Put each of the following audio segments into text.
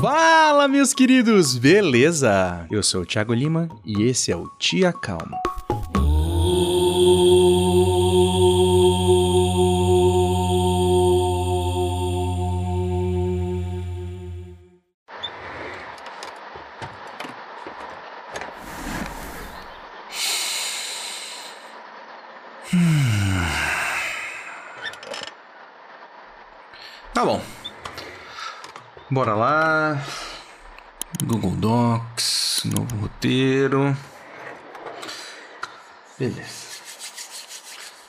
Fala, meus queridos, beleza? Eu sou o Thiago Lima e esse é o Tia Calma. Roteiro. Beleza.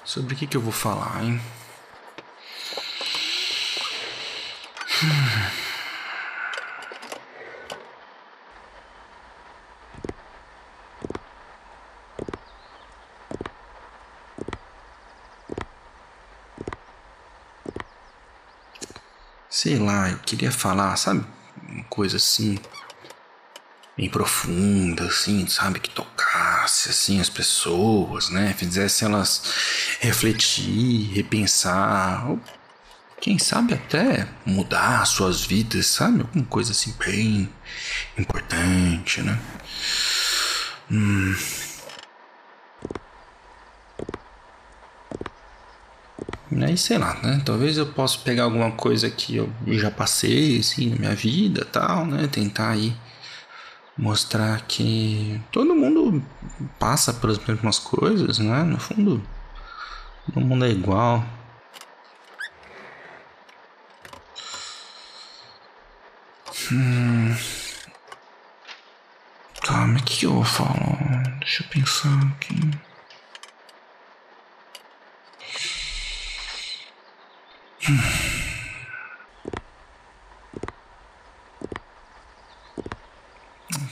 Sobre o que, que eu vou falar, hein? Sei lá, eu queria falar, sabe? Uma coisa assim. Bem profunda, assim, sabe? Que tocasse, assim, as pessoas, né? Fizesse elas refletir, repensar. Ou, quem sabe até mudar suas vidas, sabe? Alguma coisa assim bem importante, né? Hum. Aí sei lá, né? Talvez eu possa pegar alguma coisa que eu já passei, assim, na minha vida tal, né? Tentar aí mostrar que todo mundo passa pelas mesmas coisas, né? No fundo, todo mundo é igual. Hum. Mas o que eu falar? Deixa eu pensar aqui.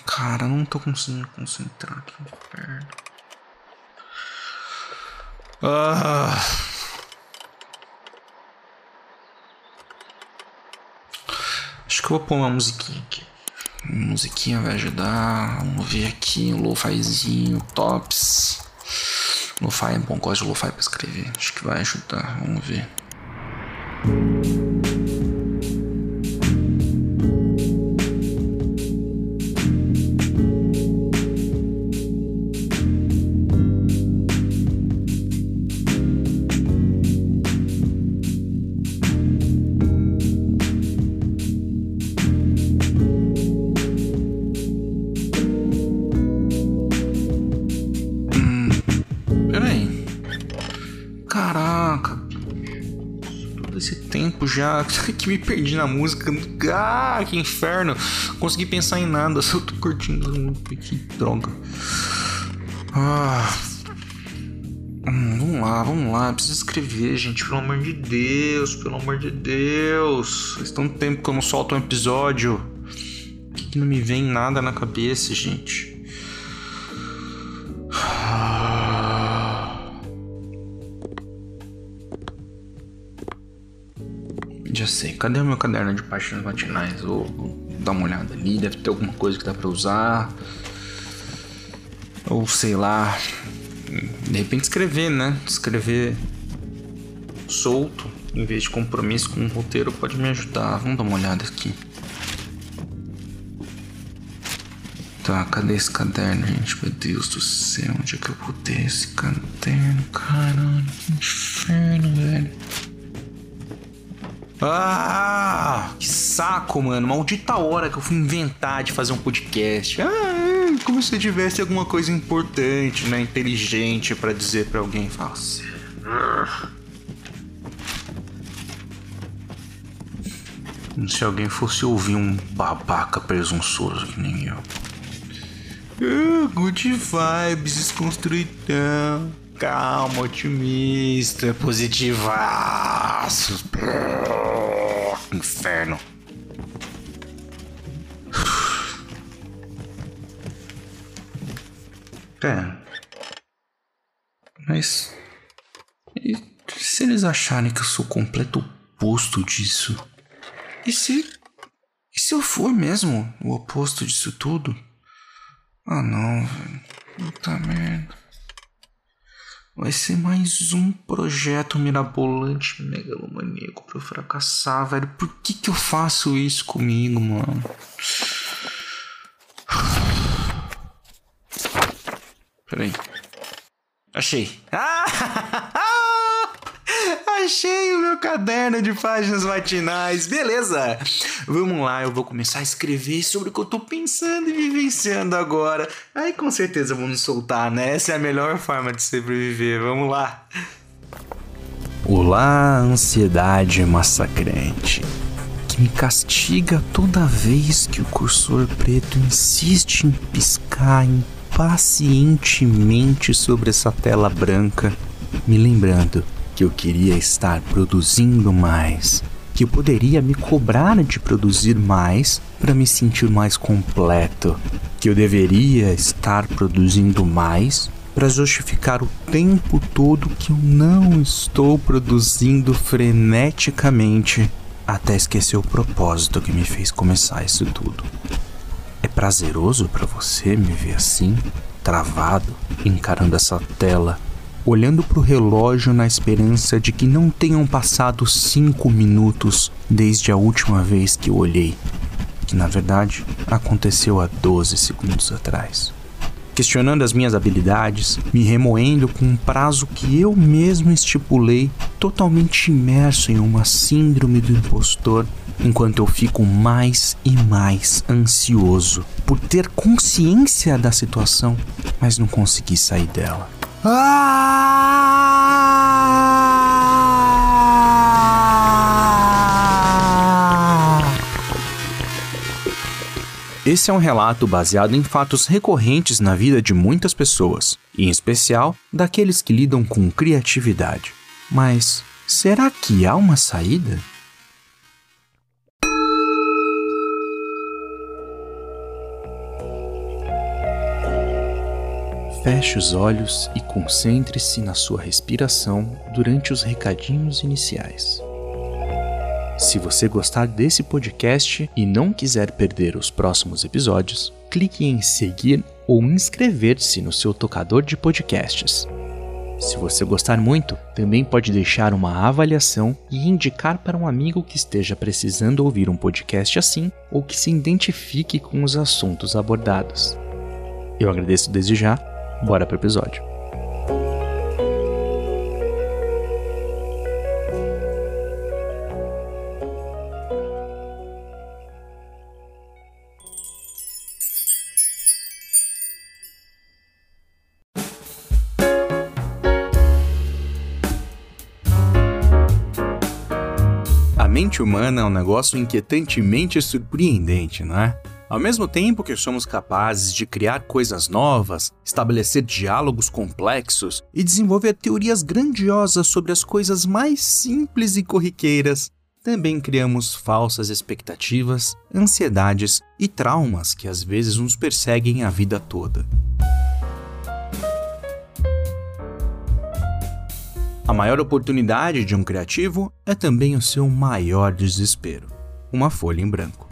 Cara, não tô conseguindo concentrar aqui inferno. Ah. Acho que eu vou pôr uma musiquinha aqui. Uma musiquinha vai ajudar. Vamos ver aqui um lo-fizinho, tops. Lo-fi é bom, gosto de lo-fi pra escrever. Acho que vai ajudar. Vamos ver. Já que me perdi na música. Ah, que inferno. Consegui pensar em nada. Só tô curtindo. Que droga. Ah. Hum, vamos lá, vamos lá. Preciso escrever, gente. Pelo amor de Deus. Pelo amor de Deus. Faz tanto tempo que eu não solto um episódio. Que não me vem nada na cabeça, gente. Sei. Cadê o meu caderno de páginas matinais? Vou, vou dar uma olhada ali. Deve ter alguma coisa que dá pra usar. Ou sei lá. De repente escrever, né? Escrever solto, em vez de compromisso com um roteiro, pode me ajudar. Vamos dar uma olhada aqui. Tá, cadê esse caderno, gente? Meu Deus do céu, onde é que eu botei esse caderno? Caralho, que inferno, velho. Ah, que saco, mano. Maldita hora que eu fui inventar de fazer um podcast. Ah, como se tivesse alguma coisa importante, né? Inteligente pra dizer pra alguém. Como se alguém fosse ouvir um babaca presunçoso que nem eu. Ah, good vibes, desconstruidão. Calma, otimista, positivaço. Inferno. É. Mas. E se eles acharem que eu sou o completo oposto disso? E se. E se eu for mesmo o oposto disso tudo? Ah não, velho. Puta merda. Vai ser mais um projeto mirabolante megalomaníaco pra eu fracassar, velho. Por que que eu faço isso comigo, mano? Peraí. Achei. Ah! Achei o meu caderno de páginas matinais. Beleza. Vamos lá, eu vou começar a escrever sobre o que eu tô pensando e vivenciando agora. Aí com certeza vamos soltar, né? Essa é a melhor forma de sobreviver. Vamos lá. Olá, ansiedade massacrante. Que me castiga toda vez que o cursor preto insiste em piscar impacientemente sobre essa tela branca, me lembrando que eu queria estar produzindo mais, que eu poderia me cobrar de produzir mais para me sentir mais completo, que eu deveria estar produzindo mais para justificar o tempo todo que eu não estou produzindo freneticamente até esquecer o propósito que me fez começar isso tudo. É prazeroso para você me ver assim, travado, encarando essa tela olhando para o relógio na esperança de que não tenham passado cinco minutos desde a última vez que eu olhei, que na verdade aconteceu há 12 segundos atrás. Questionando as minhas habilidades, me remoendo com um prazo que eu mesmo estipulei, totalmente imerso em uma síndrome do impostor, enquanto eu fico mais e mais ansioso por ter consciência da situação, mas não consegui sair dela. Ah! Esse é um relato baseado em fatos recorrentes na vida de muitas pessoas, em especial daqueles que lidam com criatividade. Mas será que há uma saída? Feche os olhos e concentre-se na sua respiração durante os recadinhos iniciais. Se você gostar desse podcast e não quiser perder os próximos episódios, clique em seguir ou inscrever-se no seu tocador de podcasts. Se você gostar muito, também pode deixar uma avaliação e indicar para um amigo que esteja precisando ouvir um podcast assim ou que se identifique com os assuntos abordados. Eu agradeço desde já Bora pro episódio. A mente humana é um negócio inquietantemente surpreendente, não é? Ao mesmo tempo que somos capazes de criar coisas novas, estabelecer diálogos complexos e desenvolver teorias grandiosas sobre as coisas mais simples e corriqueiras, também criamos falsas expectativas, ansiedades e traumas que às vezes nos perseguem a vida toda. A maior oportunidade de um criativo é também o seu maior desespero uma folha em branco.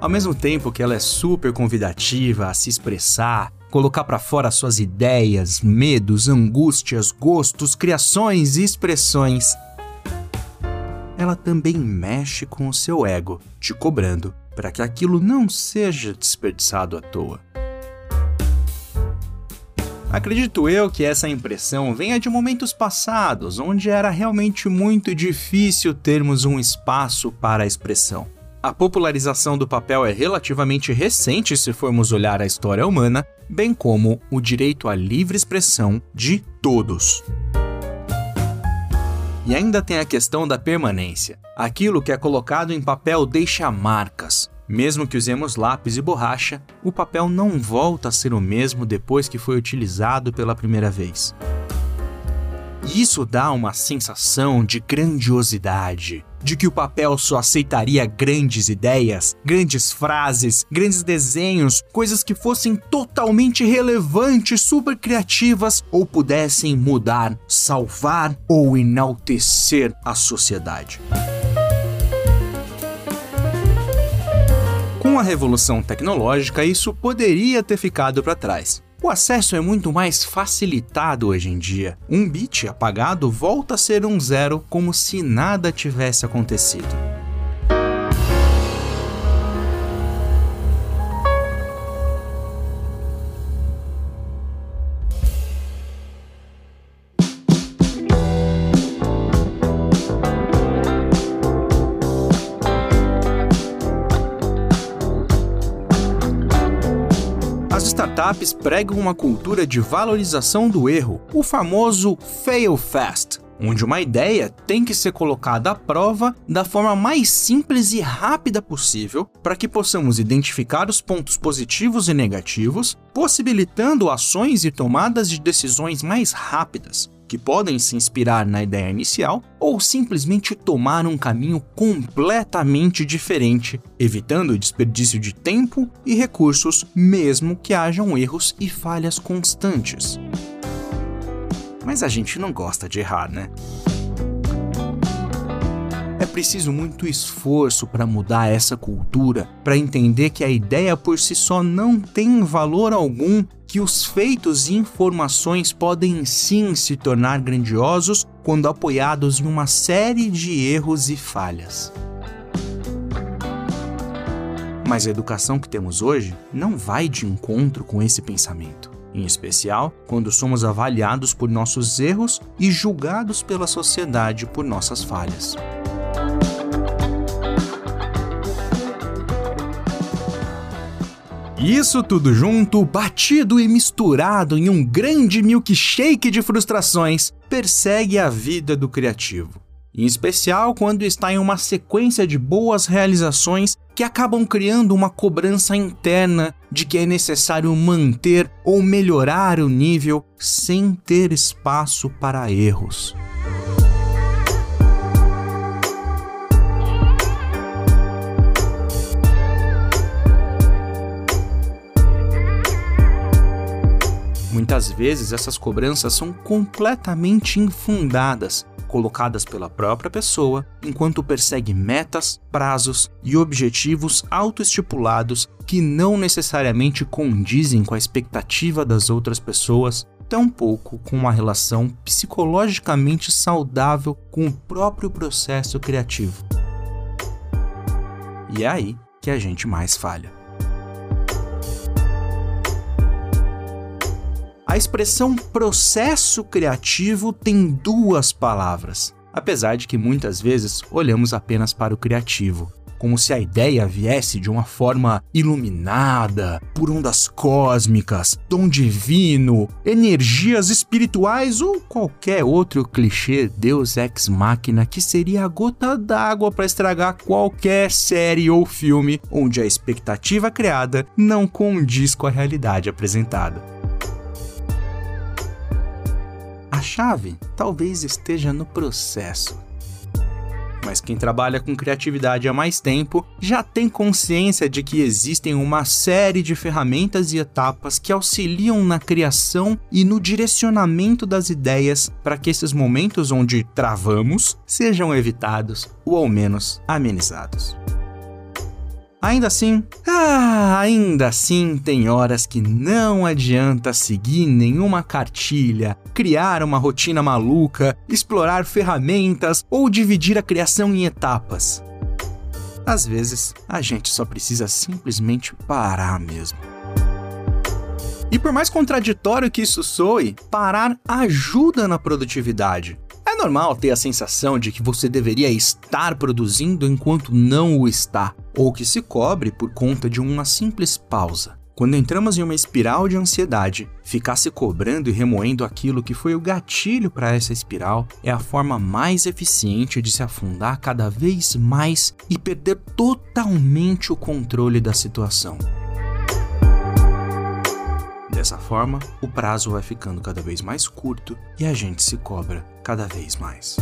Ao mesmo tempo que ela é super convidativa a se expressar, colocar para fora suas ideias, medos, angústias, gostos, criações e expressões, ela também mexe com o seu ego, te cobrando para que aquilo não seja desperdiçado à toa. Acredito eu que essa impressão venha de momentos passados, onde era realmente muito difícil termos um espaço para a expressão. A popularização do papel é relativamente recente se formos olhar a história humana, bem como o direito à livre expressão de todos. E ainda tem a questão da permanência. Aquilo que é colocado em papel deixa marcas. Mesmo que usemos lápis e borracha, o papel não volta a ser o mesmo depois que foi utilizado pela primeira vez. Isso dá uma sensação de grandiosidade, de que o papel só aceitaria grandes ideias, grandes frases, grandes desenhos, coisas que fossem totalmente relevantes, super criativas ou pudessem mudar, salvar ou enaltecer a sociedade. Com a revolução tecnológica, isso poderia ter ficado para trás. O acesso é muito mais facilitado hoje em dia. Um bit apagado volta a ser um zero como se nada tivesse acontecido. Startups pregam uma cultura de valorização do erro, o famoso fail fast, onde uma ideia tem que ser colocada à prova da forma mais simples e rápida possível para que possamos identificar os pontos positivos e negativos, possibilitando ações e tomadas de decisões mais rápidas que podem se inspirar na ideia inicial ou simplesmente tomar um caminho completamente diferente, evitando o desperdício de tempo e recursos, mesmo que hajam erros e falhas constantes. Mas a gente não gosta de errar, né? É preciso muito esforço para mudar essa cultura, para entender que a ideia por si só não tem valor algum, que os feitos e informações podem sim se tornar grandiosos quando apoiados em uma série de erros e falhas. Mas a educação que temos hoje não vai de encontro com esse pensamento, em especial quando somos avaliados por nossos erros e julgados pela sociedade por nossas falhas. Isso tudo junto, batido e misturado em um grande milkshake de frustrações, persegue a vida do criativo. Em especial quando está em uma sequência de boas realizações que acabam criando uma cobrança interna de que é necessário manter ou melhorar o nível sem ter espaço para erros. Muitas vezes essas cobranças são completamente infundadas, colocadas pela própria pessoa, enquanto persegue metas, prazos e objetivos autoestipulados que não necessariamente condizem com a expectativa das outras pessoas, tampouco com uma relação psicologicamente saudável com o próprio processo criativo. E é aí que a gente mais falha. Expressão processo criativo tem duas palavras, apesar de que muitas vezes olhamos apenas para o criativo, como se a ideia viesse de uma forma iluminada, por ondas cósmicas, dom divino, energias espirituais ou qualquer outro clichê Deus ex machina que seria a gota d'água para estragar qualquer série ou filme onde a expectativa criada não condiz com a realidade apresentada. A chave talvez esteja no processo. Mas quem trabalha com criatividade há mais tempo já tem consciência de que existem uma série de ferramentas e etapas que auxiliam na criação e no direcionamento das ideias para que esses momentos onde travamos sejam evitados ou ao menos amenizados. Ainda assim, ah, ainda assim tem horas que não adianta seguir nenhuma cartilha, criar uma rotina maluca, explorar ferramentas ou dividir a criação em etapas. Às vezes, a gente só precisa simplesmente parar mesmo. E por mais contraditório que isso soe, parar ajuda na produtividade. É normal ter a sensação de que você deveria estar produzindo enquanto não o está, ou que se cobre por conta de uma simples pausa. Quando entramos em uma espiral de ansiedade, ficar se cobrando e remoendo aquilo que foi o gatilho para essa espiral é a forma mais eficiente de se afundar cada vez mais e perder totalmente o controle da situação. Dessa forma, o prazo vai ficando cada vez mais curto e a gente se cobra cada vez mais.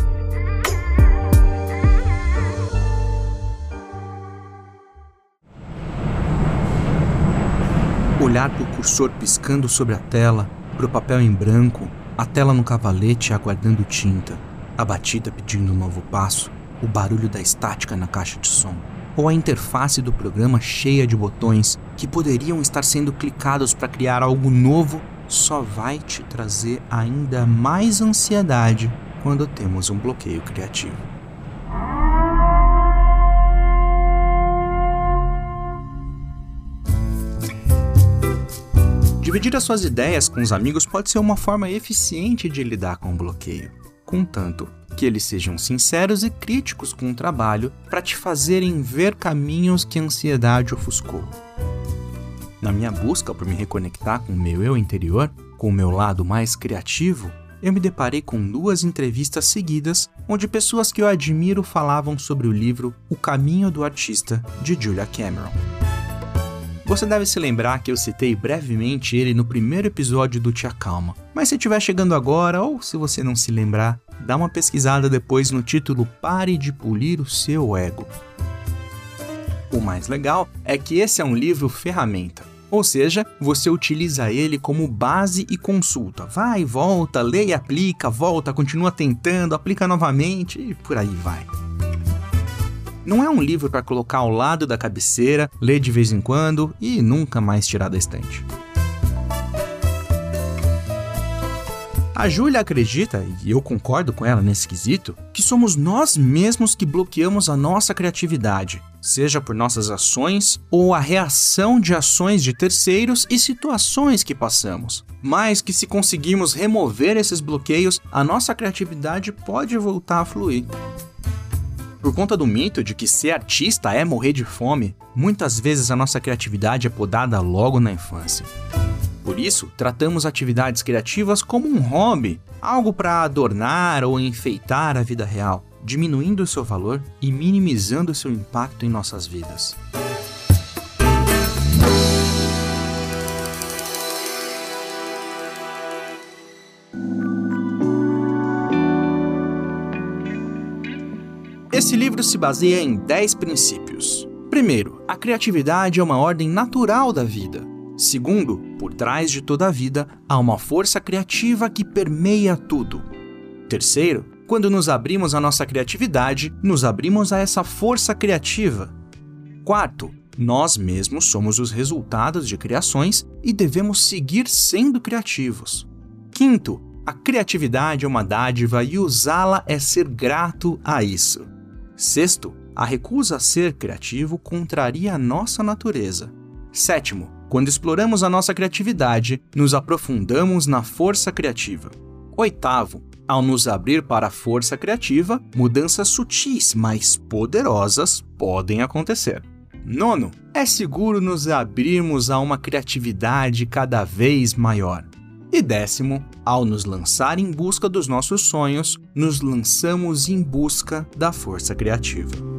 Olhar para o cursor piscando sobre a tela, para o papel em branco, a tela no cavalete aguardando tinta, a batida pedindo um novo passo, o barulho da estática na caixa de som. Ou a interface do programa cheia de botões que poderiam estar sendo clicados para criar algo novo só vai te trazer ainda mais ansiedade quando temos um bloqueio criativo. Dividir as suas ideias com os amigos pode ser uma forma eficiente de lidar com o bloqueio, contanto que eles sejam sinceros e críticos com o trabalho para te fazerem ver caminhos que a ansiedade ofuscou. Na minha busca por me reconectar com o meu eu interior, com o meu lado mais criativo, eu me deparei com duas entrevistas seguidas onde pessoas que eu admiro falavam sobre o livro O Caminho do Artista, de Julia Cameron. Você deve se lembrar que eu citei brevemente ele no primeiro episódio do Tia Calma, mas se estiver chegando agora ou se você não se lembrar, dá uma pesquisada depois no título Pare de Polir o Seu Ego. O mais legal é que esse é um livro ferramenta, ou seja, você utiliza ele como base e consulta. Vai, volta, lê e aplica, volta, continua tentando, aplica novamente e por aí vai. Não é um livro para colocar ao lado da cabeceira, ler de vez em quando e nunca mais tirar da estante. A Júlia acredita, e eu concordo com ela nesse quesito, que somos nós mesmos que bloqueamos a nossa criatividade, seja por nossas ações ou a reação de ações de terceiros e situações que passamos. Mas que se conseguirmos remover esses bloqueios, a nossa criatividade pode voltar a fluir. Por conta do mito de que ser artista é morrer de fome, muitas vezes a nossa criatividade é podada logo na infância. Por isso, tratamos atividades criativas como um hobby, algo para adornar ou enfeitar a vida real, diminuindo seu valor e minimizando seu impacto em nossas vidas. Esse livro se baseia em 10 princípios. Primeiro, a criatividade é uma ordem natural da vida. Segundo, por trás de toda a vida há uma força criativa que permeia tudo. Terceiro, quando nos abrimos à nossa criatividade, nos abrimos a essa força criativa. Quarto, nós mesmos somos os resultados de criações e devemos seguir sendo criativos. Quinto, a criatividade é uma dádiva e usá-la é ser grato a isso. Sexto, a recusa a ser criativo contraria a nossa natureza. Sétimo, quando exploramos a nossa criatividade, nos aprofundamos na força criativa. Oitavo, ao nos abrir para a força criativa, mudanças sutis, mas poderosas podem acontecer. Nono, é seguro nos abrirmos a uma criatividade cada vez maior. E décimo, ao nos lançar em busca dos nossos sonhos, nos lançamos em busca da força criativa.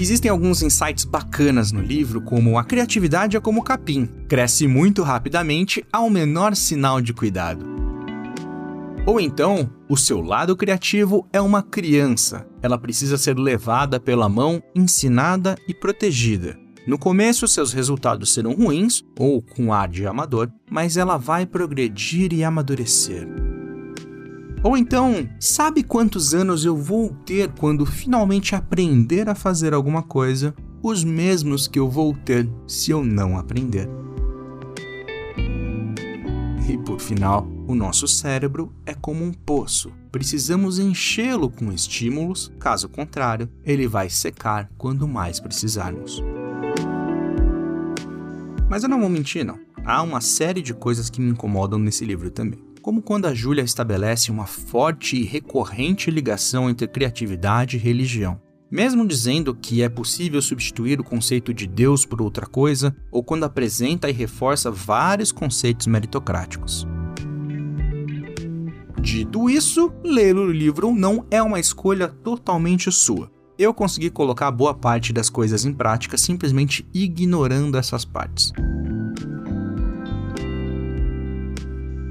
Existem alguns insights bacanas no livro, como a criatividade é como capim, cresce muito rapidamente ao menor sinal de cuidado. Ou então, o seu lado criativo é uma criança, ela precisa ser levada pela mão, ensinada e protegida. No começo, seus resultados serão ruins ou com ar de amador, mas ela vai progredir e amadurecer. Ou então, sabe quantos anos eu vou ter quando finalmente aprender a fazer alguma coisa? Os mesmos que eu vou ter se eu não aprender. E por final, o nosso cérebro é como um poço. Precisamos enchê-lo com estímulos, caso contrário, ele vai secar quando mais precisarmos. Mas eu não vou mentir, não. Há uma série de coisas que me incomodam nesse livro também. Como quando a Júlia estabelece uma forte e recorrente ligação entre criatividade e religião. Mesmo dizendo que é possível substituir o conceito de Deus por outra coisa, ou quando apresenta e reforça vários conceitos meritocráticos. Dito isso, ler o livro não é uma escolha totalmente sua eu consegui colocar boa parte das coisas em prática simplesmente ignorando essas partes.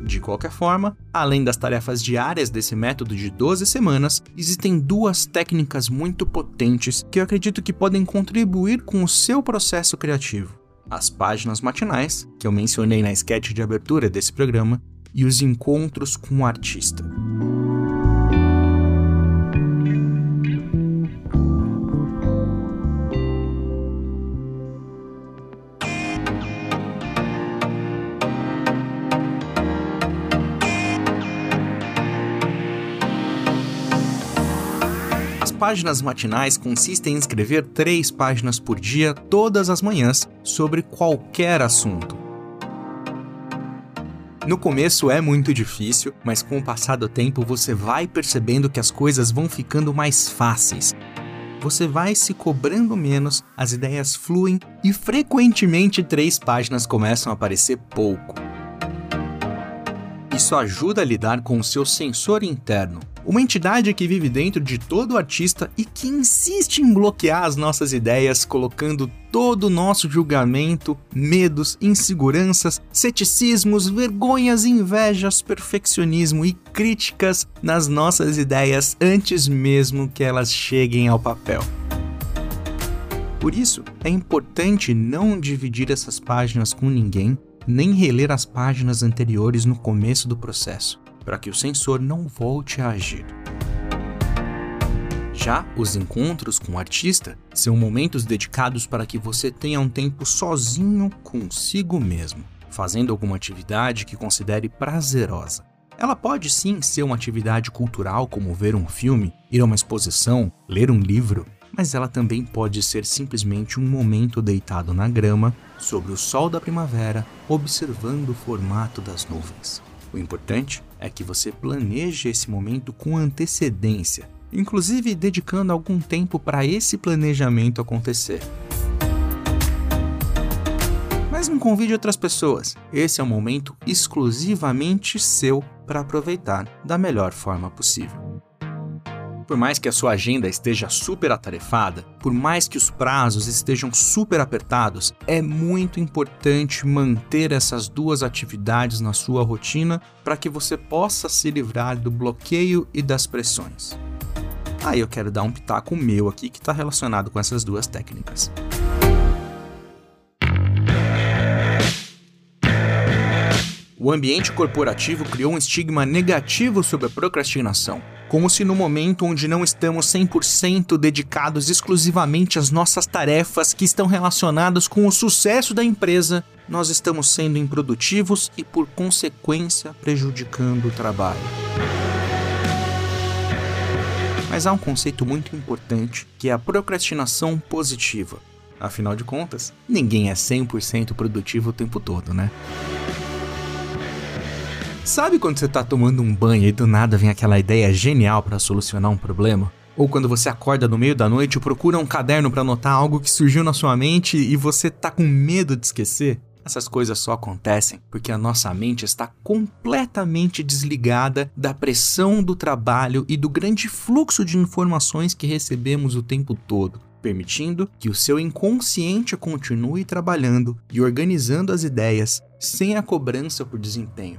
De qualquer forma, além das tarefas diárias desse método de 12 semanas, existem duas técnicas muito potentes que eu acredito que podem contribuir com o seu processo criativo: as páginas matinais, que eu mencionei na sketch de abertura desse programa, e os encontros com o artista. Páginas matinais consistem em escrever três páginas por dia, todas as manhãs, sobre qualquer assunto. No começo é muito difícil, mas com o passar do tempo você vai percebendo que as coisas vão ficando mais fáceis. Você vai se cobrando menos, as ideias fluem e frequentemente três páginas começam a aparecer pouco. Isso ajuda a lidar com o seu sensor interno, uma entidade que vive dentro de todo artista e que insiste em bloquear as nossas ideias, colocando todo o nosso julgamento, medos, inseguranças, ceticismos, vergonhas, invejas, perfeccionismo e críticas nas nossas ideias antes mesmo que elas cheguem ao papel. Por isso, é importante não dividir essas páginas com ninguém, nem reler as páginas anteriores no começo do processo para que o sensor não volte a agir. Já os encontros com o artista são momentos dedicados para que você tenha um tempo sozinho consigo mesmo, fazendo alguma atividade que considere prazerosa. Ela pode sim ser uma atividade cultural, como ver um filme, ir a uma exposição, ler um livro, mas ela também pode ser simplesmente um momento deitado na grama, sobre o sol da primavera, observando o formato das nuvens. O importante é que você planeje esse momento com antecedência, inclusive dedicando algum tempo para esse planejamento acontecer. Mas não convide outras pessoas. Esse é um momento exclusivamente seu para aproveitar da melhor forma possível. Por mais que a sua agenda esteja super atarefada, por mais que os prazos estejam super apertados, é muito importante manter essas duas atividades na sua rotina para que você possa se livrar do bloqueio e das pressões. Aí eu quero dar um pitaco meu aqui que está relacionado com essas duas técnicas. O ambiente corporativo criou um estigma negativo sobre a procrastinação, como se no momento onde não estamos 100% dedicados exclusivamente às nossas tarefas que estão relacionadas com o sucesso da empresa, nós estamos sendo improdutivos e, por consequência, prejudicando o trabalho. Mas há um conceito muito importante que é a procrastinação positiva. Afinal de contas, ninguém é 100% produtivo o tempo todo, né? Sabe quando você tá tomando um banho e do nada vem aquela ideia genial para solucionar um problema? Ou quando você acorda no meio da noite e procura um caderno para anotar algo que surgiu na sua mente e você tá com medo de esquecer? Essas coisas só acontecem porque a nossa mente está completamente desligada da pressão do trabalho e do grande fluxo de informações que recebemos o tempo todo, permitindo que o seu inconsciente continue trabalhando e organizando as ideias sem a cobrança por desempenho.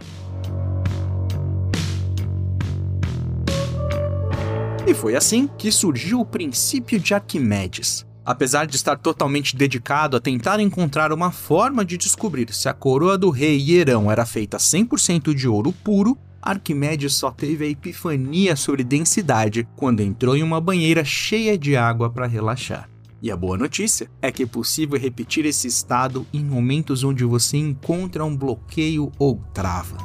E foi assim que surgiu o princípio de Arquimedes. Apesar de estar totalmente dedicado a tentar encontrar uma forma de descobrir se a coroa do rei Hierão era feita 100% de ouro puro, Arquimedes só teve a epifania sobre densidade quando entrou em uma banheira cheia de água para relaxar. E a boa notícia é que é possível repetir esse estado em momentos onde você encontra um bloqueio ou trava.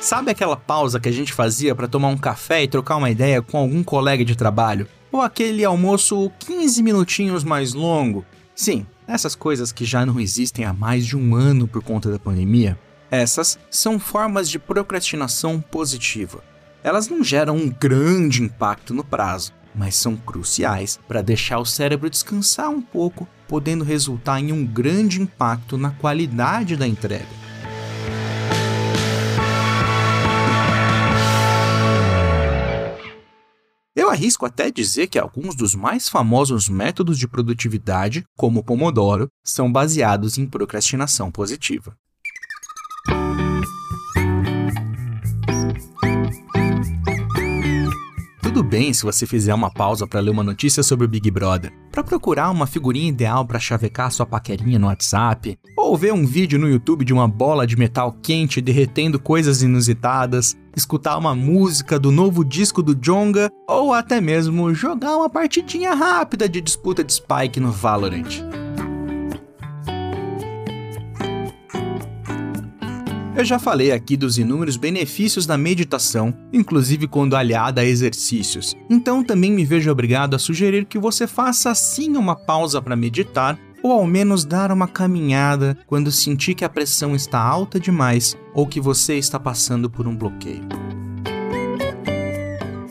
Sabe aquela pausa que a gente fazia para tomar um café e trocar uma ideia com algum colega de trabalho? Ou aquele almoço 15 minutinhos mais longo? Sim, essas coisas que já não existem há mais de um ano por conta da pandemia. Essas são formas de procrastinação positiva. Elas não geram um grande impacto no prazo, mas são cruciais para deixar o cérebro descansar um pouco, podendo resultar em um grande impacto na qualidade da entrega. Eu arrisco até dizer que alguns dos mais famosos métodos de produtividade, como o Pomodoro, são baseados em procrastinação positiva. Tudo bem se você fizer uma pausa para ler uma notícia sobre o Big Brother, para procurar uma figurinha ideal para chavecar sua paquerinha no WhatsApp, ou ver um vídeo no YouTube de uma bola de metal quente derretendo coisas inusitadas, escutar uma música do novo disco do Jonga, ou até mesmo jogar uma partidinha rápida de disputa de Spike no Valorant. Eu já falei aqui dos inúmeros benefícios da meditação, inclusive quando aliada a exercícios. Então também me vejo obrigado a sugerir que você faça sim uma pausa para meditar ou ao menos dar uma caminhada quando sentir que a pressão está alta demais ou que você está passando por um bloqueio.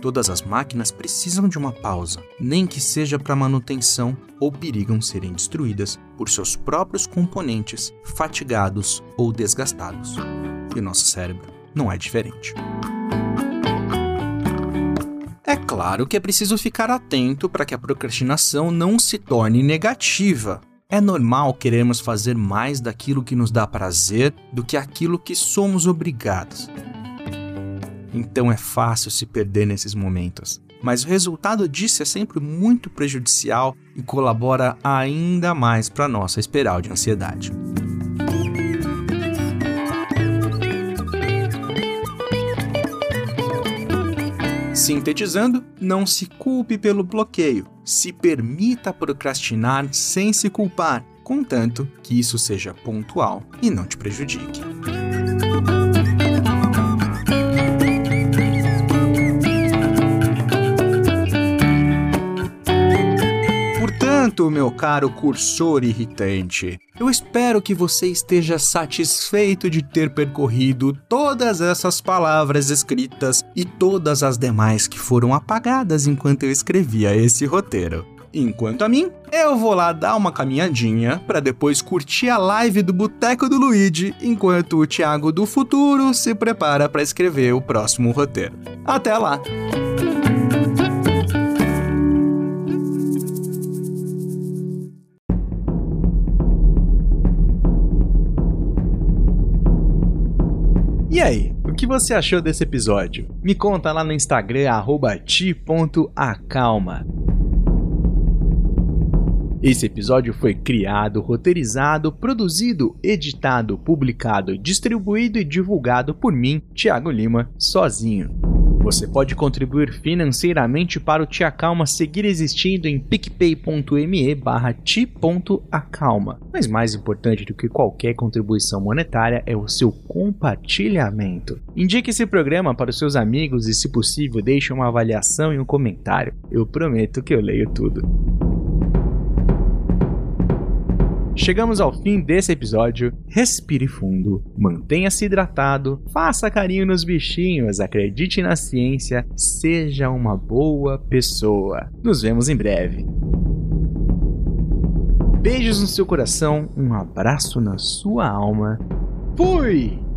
Todas as máquinas precisam de uma pausa, nem que seja para manutenção ou perigam serem destruídas por seus próprios componentes fatigados ou desgastados. E o nosso cérebro não é diferente. É claro que é preciso ficar atento para que a procrastinação não se torne negativa. É normal querermos fazer mais daquilo que nos dá prazer do que aquilo que somos obrigados. Então é fácil se perder nesses momentos. Mas o resultado disso é sempre muito prejudicial e colabora ainda mais para nossa espiral de ansiedade. Sintetizando, não se culpe pelo bloqueio, se permita procrastinar sem se culpar, contanto que isso seja pontual e não te prejudique. Portanto, meu caro cursor irritante, eu espero que você esteja satisfeito de ter percorrido todas essas palavras escritas e todas as demais que foram apagadas enquanto eu escrevia esse roteiro. Enquanto a mim, eu vou lá dar uma caminhadinha para depois curtir a live do Boteco do Luigi, enquanto o Thiago do futuro se prepara para escrever o próximo roteiro. Até lá! E aí, o que você achou desse episódio? Me conta lá no Instagram, ti.acalma. Esse episódio foi criado, roteirizado, produzido, editado, publicado, distribuído e divulgado por mim, Thiago Lima, sozinho. Você pode contribuir financeiramente para o Te Acalma seguir existindo em picpay.me barra ti.acalma. Mas mais importante do que qualquer contribuição monetária é o seu compartilhamento. Indique esse programa para os seus amigos e, se possível, deixe uma avaliação e um comentário. Eu prometo que eu leio tudo. Chegamos ao fim desse episódio. Respire fundo, mantenha-se hidratado, faça carinho nos bichinhos, acredite na ciência, seja uma boa pessoa. Nos vemos em breve. Beijos no seu coração, um abraço na sua alma. Fui!